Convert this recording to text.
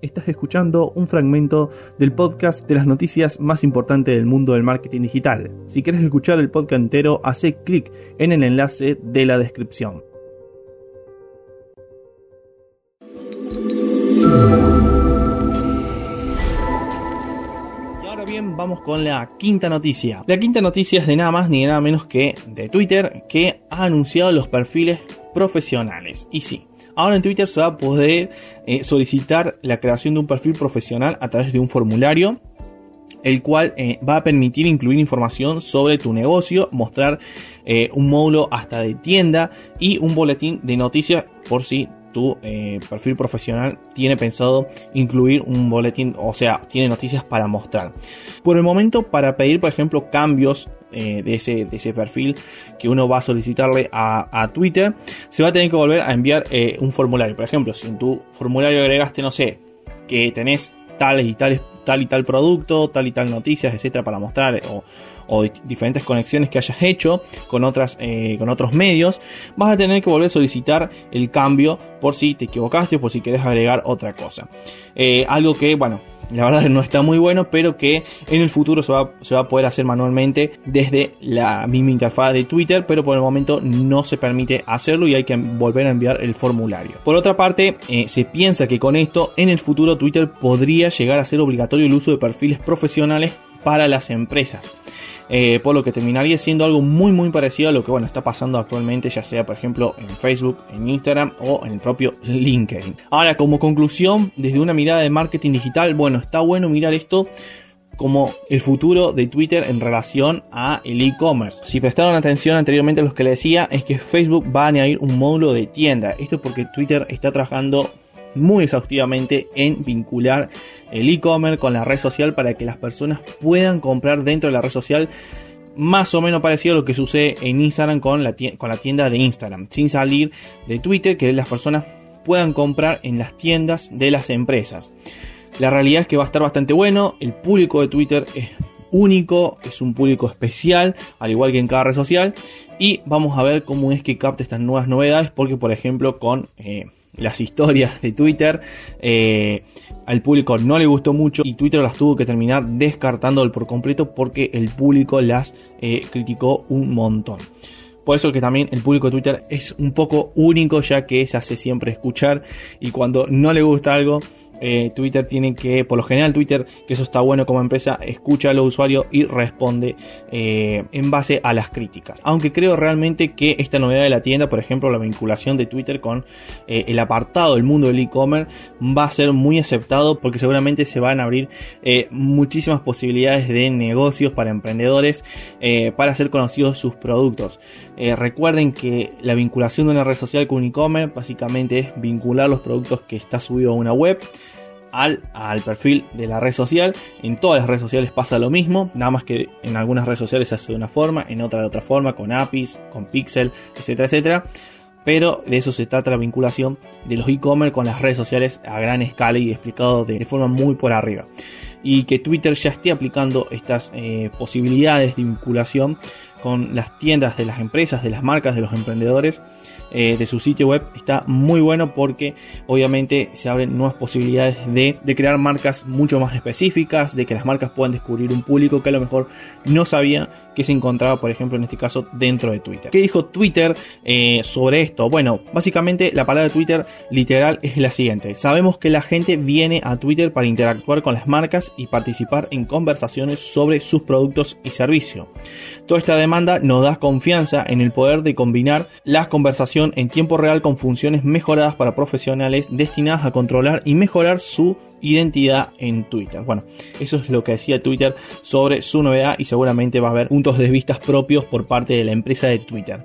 Estás escuchando un fragmento del podcast de las noticias más importantes del mundo del marketing digital. Si quieres escuchar el podcast entero, hace clic en el enlace de la descripción. Y ahora bien, vamos con la quinta noticia. La quinta noticia es de nada más ni de nada menos que de Twitter, que ha anunciado los perfiles profesionales. Y sí, Ahora en Twitter se va a poder eh, solicitar la creación de un perfil profesional a través de un formulario el cual eh, va a permitir incluir información sobre tu negocio, mostrar eh, un módulo hasta de tienda y un boletín de noticias por si tu perfil profesional tiene pensado incluir un boletín, o sea, tiene noticias para mostrar. Por el momento, para pedir, por ejemplo, cambios eh, de, ese, de ese perfil que uno va a solicitarle a, Twitter, se va a tener que volver a enviar eh, un formulario. Por ejemplo, si en tu formulario agregaste, no sé, que tenés tales y tales, tal y tal producto, tal y tal noticias, etcétera, para mostrar, eh, o, diferentes conexiones que hayas hecho con, otras, con otros medios, vas a tener que volver a solicitar el cambio por si te equivocaste, por si querés agregar otra cosa. algo que, bueno, la verdad no está muy bueno, pero que en el futuro se va, se va, a poder hacer manualmente desde la misma interfaz de Twitter, pero por el momento no se permite hacerlo y hay que volver a enviar el formulario. Por otra parte, eh, se piensa que con esto en el futuro Twitter podría llegar a ser obligatorio el uso de perfiles profesionales para las empresas. Eh, por lo que terminaría siendo algo muy muy parecido a lo que bueno está pasando actualmente, ya sea por ejemplo en Facebook, en Instagram o en el propio LinkedIn. Ahora, como conclusión, desde una mirada de marketing digital, bueno, está bueno mirar esto como el futuro de Twitter en relación a el e-commerce. Si prestaron atención anteriormente a lo que le decía, es que Facebook va a añadir un módulo de tienda. Esto es porque Twitter está trabajando muy exhaustivamente en vincular el e-commerce con la red social para que las personas puedan comprar dentro de la red social más o menos parecido a lo que sucede en Instagram con la, con la tienda de Instagram, sin salir de Twitter, que las personas puedan comprar en las tiendas de las empresas. La realidad es que va a estar bastante bueno, el público de Twitter es único, es un público especial, al igual que en cada red social, y vamos a ver cómo es que capta estas nuevas novedades, porque por ejemplo con... Eh, las historias de Twitter. Eh, al público no le gustó mucho y Twitter las tuvo que terminar descartando por completo porque el público las eh, criticó un montón. Por eso que también el público de Twitter es un poco único ya que se hace siempre escuchar y cuando no le gusta algo eh, Twitter tiene que, por lo general Twitter, que eso está bueno como empresa, escucha a los usuarios y responde eh, en base a las críticas. Aunque creo realmente que esta novedad de la tienda, por ejemplo, la vinculación de Twitter con eh, el apartado del mundo del e-commerce, va a ser muy aceptado porque seguramente se van a abrir muchísimas posibilidades de negocios para emprendedores para hacer conocidos sus productos. recuerden que la vinculación de una red social con un e-commerce básicamente es vincular los productos que está subido a una web al, perfil de la red social. En todas las redes sociales pasa lo mismo, nada más que en algunas redes sociales se hace de una forma, en otras de otra forma, con APIs, con Pixel, etcétera, etcétera. Pero de eso se trata la vinculación de los e-commerce con las redes sociales a gran escala y explicado de, forma muy por arriba. Y que Twitter ya esté aplicando estas eh, posibilidades de vinculación con las tiendas de las empresas, de las marcas, de los emprendedores eh, de su sitio web está muy bueno porque obviamente se abren nuevas posibilidades de, crear marcas mucho más específicas, de que las marcas puedan descubrir un público que a lo mejor no sabía que se encontraba, por ejemplo, en este caso dentro de Twitter. ¿Qué dijo Twitter eh, sobre esto? Bueno, básicamente la palabra Twitter literal es la siguiente. Sabemos que la gente viene a Twitter para interactuar con las marcas y participar en conversaciones sobre sus productos y servicios. Toda esta demanda nos da confianza en el poder de combinar las conversaciones en tiempo real con funciones mejoradas para profesionales destinadas a controlar y mejorar su identidad en Twitter. Bueno, eso es lo que decía Twitter sobre su novedad y seguramente va a haber puntos de vista propios por parte de la empresa de Twitter.